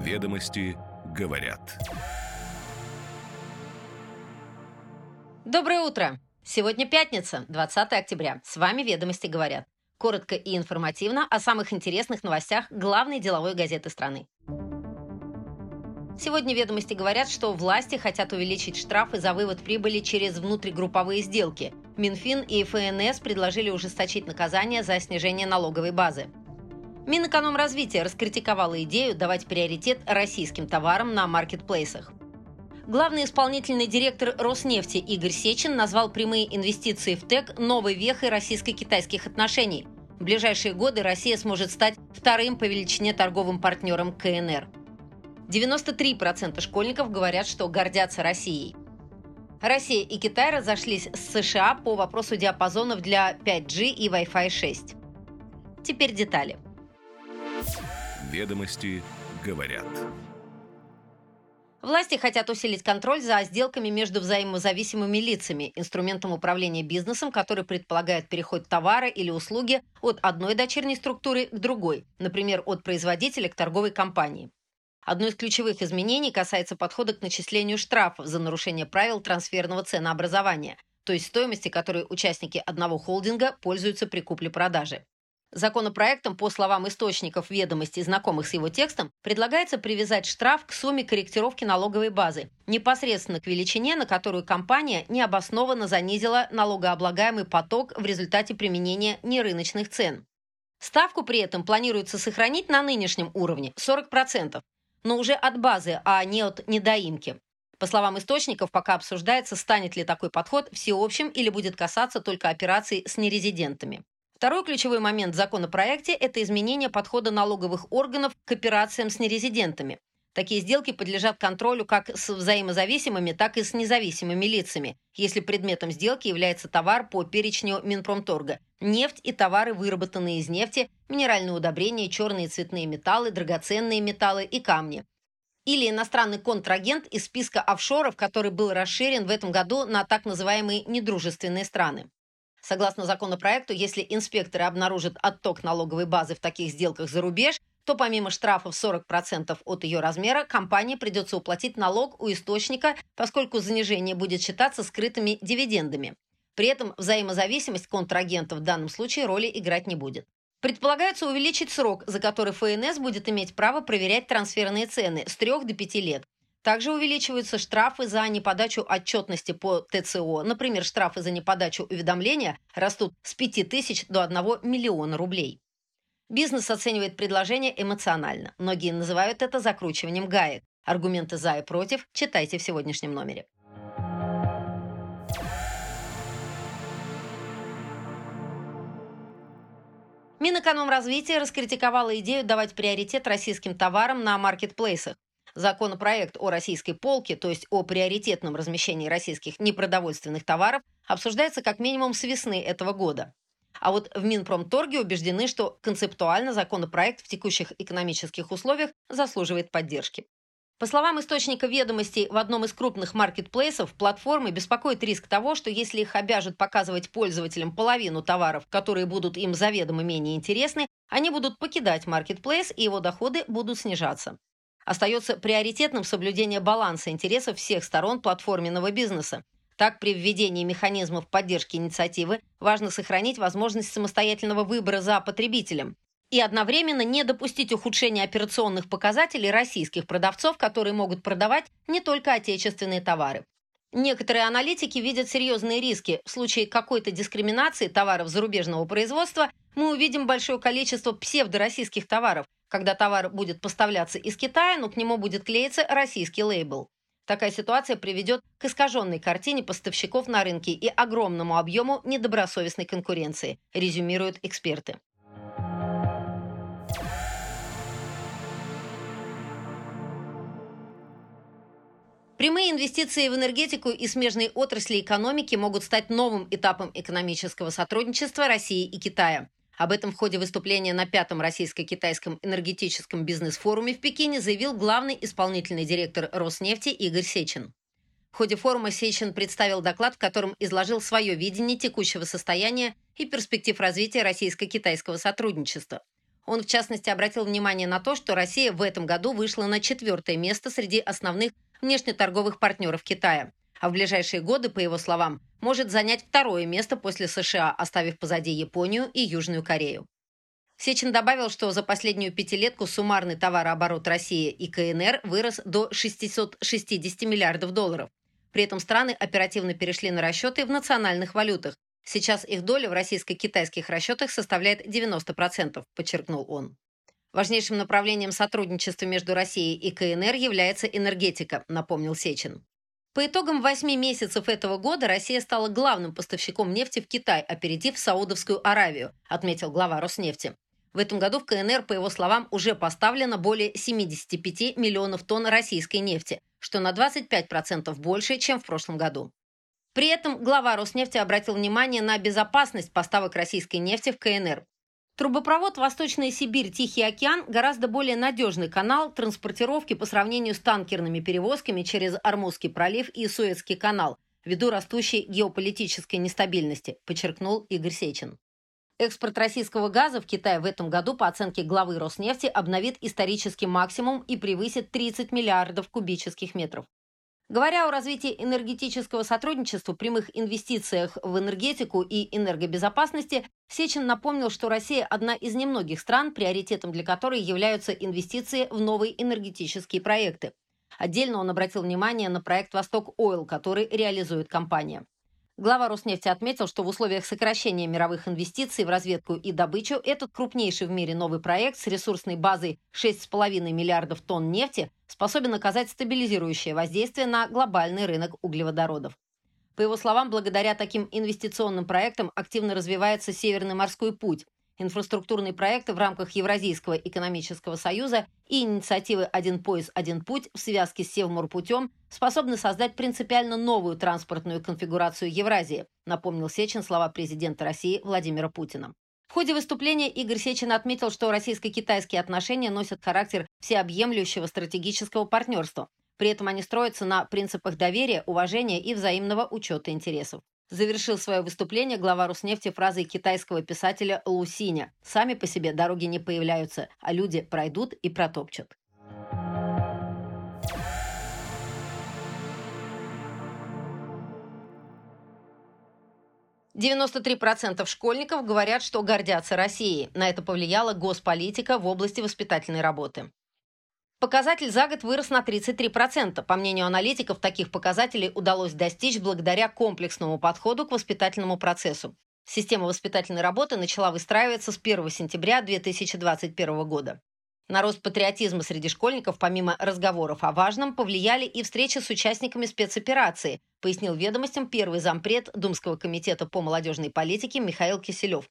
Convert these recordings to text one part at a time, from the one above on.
Ведомости говорят. Доброе утро! Сегодня пятница, 20 октября. С вами «Ведомости говорят». Коротко и информативно о самых интересных новостях главной деловой газеты страны. Сегодня ведомости говорят, что власти хотят увеличить штрафы за вывод прибыли через внутригрупповые сделки. Минфин и ФНС предложили ужесточить наказание за снижение налоговой базы. Минэкономразвития раскритиковала идею давать приоритет российским товарам на маркетплейсах. Главный исполнительный директор Роснефти Игорь Сечин назвал прямые инвестиции в ТЭК новой вехой российско-китайских отношений. В ближайшие годы Россия сможет стать вторым по величине торговым партнером КНР. 93% школьников говорят, что гордятся Россией. Россия и Китай разошлись с США по вопросу диапазонов для 5G и Wi-Fi 6. Теперь детали. Ведомости говорят. Власти хотят усилить контроль за сделками между взаимозависимыми лицами, инструментом управления бизнесом, который предполагает переход товара или услуги от одной дочерней структуры к другой, например, от производителя к торговой компании. Одно из ключевых изменений касается подхода к начислению штрафов за нарушение правил трансферного ценообразования, то есть стоимости, которой участники одного холдинга пользуются при купле-продаже. Законопроектом, по словам источников ведомостей, знакомых с его текстом, предлагается привязать штраф к сумме корректировки налоговой базы, непосредственно к величине, на которую компания необоснованно занизила налогооблагаемый поток в результате применения нерыночных цен. Ставку при этом планируется сохранить на нынешнем уровне – 40%, но уже от базы, а не от недоимки. По словам источников, пока обсуждается, станет ли такой подход всеобщим или будет касаться только операций с нерезидентами. Второй ключевой момент в законопроекте – это изменение подхода налоговых органов к операциям с нерезидентами. Такие сделки подлежат контролю как с взаимозависимыми, так и с независимыми лицами, если предметом сделки является товар по перечню Минпромторга, нефть и товары, выработанные из нефти, минеральные удобрения, черные и цветные металлы, драгоценные металлы и камни. Или иностранный контрагент из списка офшоров, который был расширен в этом году на так называемые недружественные страны. Согласно законопроекту, если инспекторы обнаружат отток налоговой базы в таких сделках за рубеж, то помимо штрафов 40% от ее размера, компании придется уплатить налог у источника, поскольку занижение будет считаться скрытыми дивидендами. При этом взаимозависимость контрагентов в данном случае роли играть не будет. Предполагается увеличить срок, за который ФНС будет иметь право проверять трансферные цены с 3 до 5 лет. Также увеличиваются штрафы за неподачу отчетности по ТЦО. Например, штрафы за неподачу уведомления растут с 5 тысяч до 1 миллиона рублей. Бизнес оценивает предложение эмоционально. Многие называют это закручиванием гаек. Аргументы «за» и «против» читайте в сегодняшнем номере. Минэкономразвития раскритиковала идею давать приоритет российским товарам на маркетплейсах. Законопроект о российской полке, то есть о приоритетном размещении российских непродовольственных товаров, обсуждается как минимум с весны этого года. А вот в Минпромторге убеждены, что концептуально законопроект в текущих экономических условиях заслуживает поддержки. По словам источника ведомостей, в одном из крупных маркетплейсов платформы беспокоит риск того, что если их обяжут показывать пользователям половину товаров, которые будут им заведомо менее интересны, они будут покидать маркетплейс и его доходы будут снижаться. Остается приоритетным соблюдение баланса интересов всех сторон платформенного бизнеса, так, при введении механизмов поддержки инициативы важно сохранить возможность самостоятельного выбора за потребителем и одновременно не допустить ухудшения операционных показателей российских продавцов, которые могут продавать не только отечественные товары. Некоторые аналитики видят серьезные риски. В случае какой-то дискриминации товаров зарубежного производства мы увидим большое количество псевдороссийских товаров, когда товар будет поставляться из Китая, но к нему будет клеиться российский лейбл. Такая ситуация приведет к искаженной картине поставщиков на рынке и огромному объему недобросовестной конкуренции, резюмируют эксперты. Прямые инвестиции в энергетику и смежные отрасли экономики могут стать новым этапом экономического сотрудничества России и Китая. Об этом в ходе выступления на пятом российско-китайском энергетическом бизнес-форуме в Пекине заявил главный исполнительный директор Роснефти Игорь Сечин. В ходе форума Сечин представил доклад, в котором изложил свое видение текущего состояния и перспектив развития российско-китайского сотрудничества. Он, в частности, обратил внимание на то, что Россия в этом году вышла на четвертое место среди основных внешнеторговых партнеров Китая. А в ближайшие годы, по его словам, может занять второе место после США, оставив позади Японию и Южную Корею. Сечин добавил, что за последнюю пятилетку суммарный товарооборот России и КНР вырос до 660 миллиардов долларов. При этом страны оперативно перешли на расчеты в национальных валютах. Сейчас их доля в российско-китайских расчетах составляет 90%, подчеркнул он. Важнейшим направлением сотрудничества между Россией и КНР является энергетика, напомнил Сечин. По итогам восьми месяцев этого года Россия стала главным поставщиком нефти в Китай, опередив Саудовскую Аравию, отметил глава Роснефти. В этом году в КНР, по его словам, уже поставлено более 75 миллионов тонн российской нефти, что на 25% больше, чем в прошлом году. При этом глава Роснефти обратил внимание на безопасность поставок российской нефти в КНР. Трубопровод Восточная Сибирь-Тихий океан гораздо более надежный канал транспортировки по сравнению с танкерными перевозками через Армузский пролив и Суэцкий канал, ввиду растущей геополитической нестабильности, подчеркнул Игорь Сечин. Экспорт российского газа в Китай в этом году, по оценке главы Роснефти, обновит исторический максимум и превысит 30 миллиардов кубических метров. Говоря о развитии энергетического сотрудничества, прямых инвестициях в энергетику и энергобезопасности, Сечин напомнил, что Россия одна из немногих стран, приоритетом для которой являются инвестиции в новые энергетические проекты. Отдельно он обратил внимание на проект «Восток Ойл», который реализует компания. Глава Роснефти отметил, что в условиях сокращения мировых инвестиций в разведку и добычу этот крупнейший в мире новый проект с ресурсной базой 6,5 миллиардов тонн нефти способен оказать стабилизирующее воздействие на глобальный рынок углеводородов. По его словам, благодаря таким инвестиционным проектам активно развивается Северный морской путь, инфраструктурные проекты в рамках Евразийского экономического союза и инициативы «Один пояс, один путь» в связке с Севморпутем способны создать принципиально новую транспортную конфигурацию Евразии, напомнил Сечин слова президента России Владимира Путина. В ходе выступления Игорь Сечин отметил, что российско-китайские отношения носят характер всеобъемлющего стратегического партнерства. При этом они строятся на принципах доверия, уважения и взаимного учета интересов. Завершил свое выступление глава Роснефти фразой китайского писателя Лу Синя «Сами по себе дороги не появляются, а люди пройдут и протопчут». Девяносто процентов школьников говорят, что гордятся Россией. На это повлияла госполитика в области воспитательной работы. Показатель за год вырос на 33%. По мнению аналитиков, таких показателей удалось достичь благодаря комплексному подходу к воспитательному процессу. Система воспитательной работы начала выстраиваться с 1 сентября 2021 года. На рост патриотизма среди школьников, помимо разговоров о важном, повлияли и встречи с участниками спецоперации, пояснил ведомостям первый зампред Думского комитета по молодежной политике Михаил Киселев.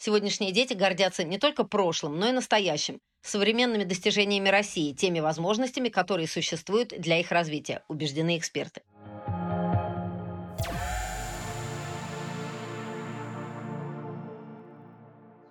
Сегодняшние дети гордятся не только прошлым, но и настоящим, современными достижениями России, теми возможностями, которые существуют для их развития, убеждены эксперты.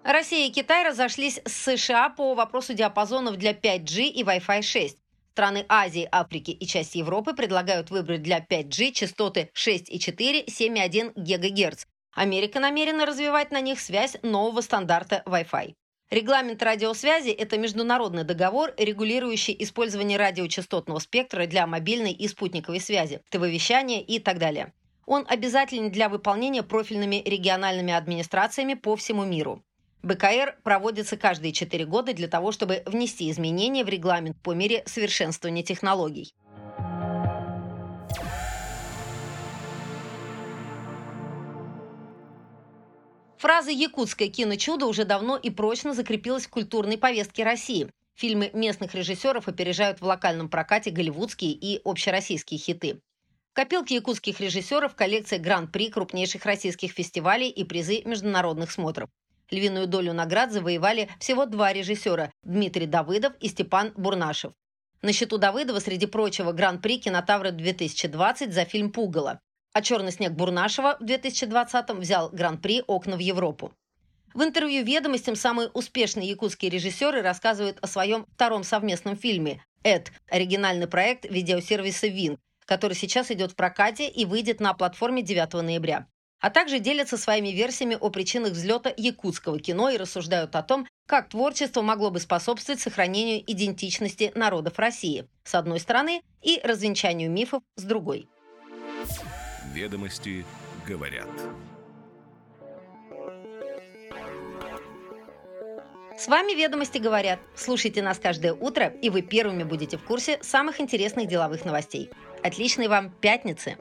Россия и Китай разошлись с США по вопросу диапазонов для 5G и Wi-Fi 6. Страны Азии, Африки и часть Европы предлагают выбрать для 5G частоты 6,4, 7,1 ГГц, Америка намерена развивать на них связь нового стандарта Wi-Fi. Регламент радиосвязи – это международный договор, регулирующий использование радиочастотного спектра для мобильной и спутниковой связи, ТВ-вещания и так далее. Он обязателен для выполнения профильными региональными администрациями по всему миру. БКР проводится каждые 4 года для того, чтобы внести изменения в регламент по мере совершенствования технологий. Фраза «якутское киночудо» уже давно и прочно закрепилась в культурной повестке России. Фильмы местных режиссеров опережают в локальном прокате голливудские и общероссийские хиты. В копилке якутских режиссеров коллекция гран-при крупнейших российских фестивалей и призы международных смотров. Львиную долю наград завоевали всего два режиссера – Дмитрий Давыдов и Степан Бурнашев. На счету Давыдова, среди прочего, гран-при «Кинотавра-2020» за фильм «Пугало» а «Черный снег» Бурнашева в 2020-м взял гран-при «Окна в Европу». В интервью «Ведомостям» самые успешные якутские режиссеры рассказывают о своем втором совместном фильме «Эд» – оригинальный проект видеосервиса «Винг», который сейчас идет в прокате и выйдет на платформе 9 ноября. А также делятся своими версиями о причинах взлета якутского кино и рассуждают о том, как творчество могло бы способствовать сохранению идентичности народов России, с одной стороны, и развенчанию мифов, с другой. Ведомости говорят. С вами «Ведомости говорят». Слушайте нас каждое утро, и вы первыми будете в курсе самых интересных деловых новостей. Отличной вам пятницы!